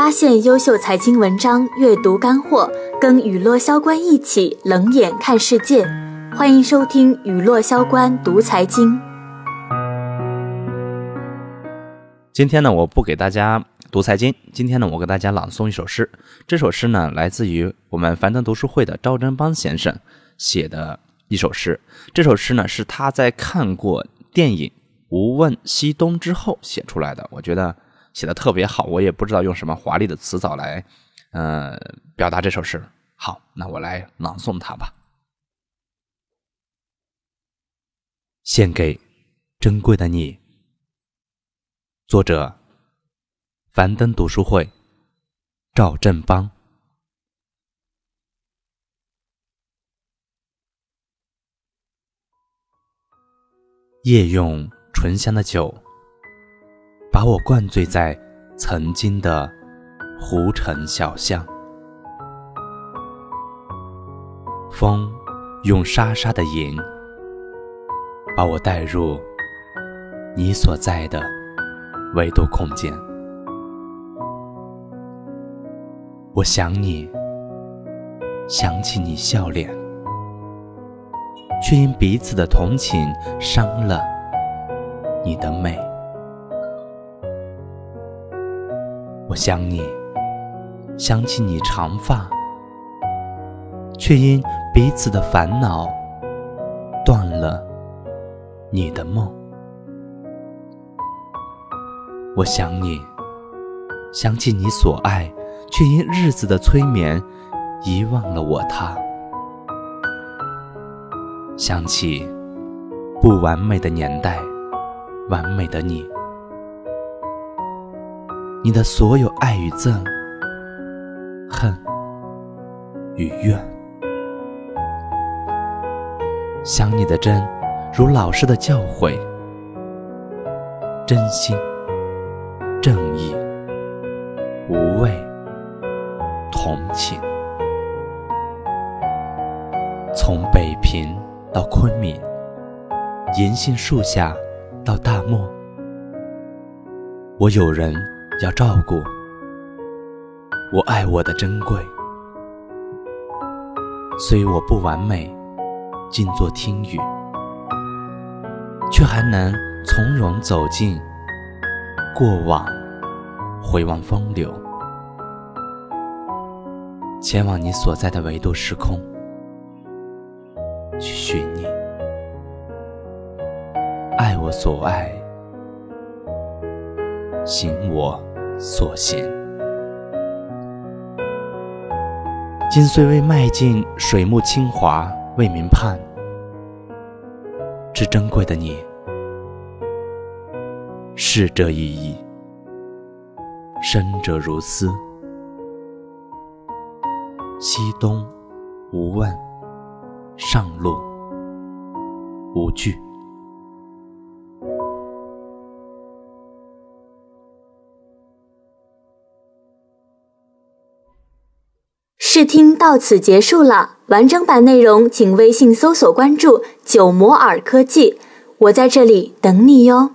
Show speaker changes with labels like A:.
A: 发现优秀财经文章，阅读干货，跟雨落萧关一起冷眼看世界。欢迎收听雨落萧关读财经。
B: 今天呢，我不给大家读财经，今天呢，我给大家朗诵一首诗。这首诗呢，来自于我们樊登读书会的赵振邦先生写的一首诗。这首诗呢，是他在看过电影《无问西东》之后写出来的。我觉得。写的特别好，我也不知道用什么华丽的词藻来，呃，表达这首诗。好，那我来朗诵它吧。献给珍贵的你。作者：樊登读书会，赵振邦。夜用醇香的酒。把我灌醉在曾经的湖城小巷，风用沙沙的吟，把我带入你所在的维度空间。我想你，想起你笑脸，却因彼此的同情伤了你的美。我想你，想起你长发，却因彼此的烦恼断了你的梦。我想你，想起你所爱，却因日子的催眠遗忘了我他。想起不完美的年代，完美的你。你的所有爱与憎、恨与怨，想你的真，如老师的教诲，真心、正义、无畏、同情。从北平到昆明，银杏树下到大漠，我有人。要照顾，我爱我的珍贵，虽我不完美，静坐听雨，却还能从容走进过往，回望风流，前往你所在的维度时空，去寻你，爱我所爱，行我。所行，今虽未迈进水木清华未名畔，之珍贵的你，逝者已矣，生者如斯。西东无问，上路无惧。
A: 试听到此结束了，完整版内容请微信搜索关注“九摩尔科技”，我在这里等你哟。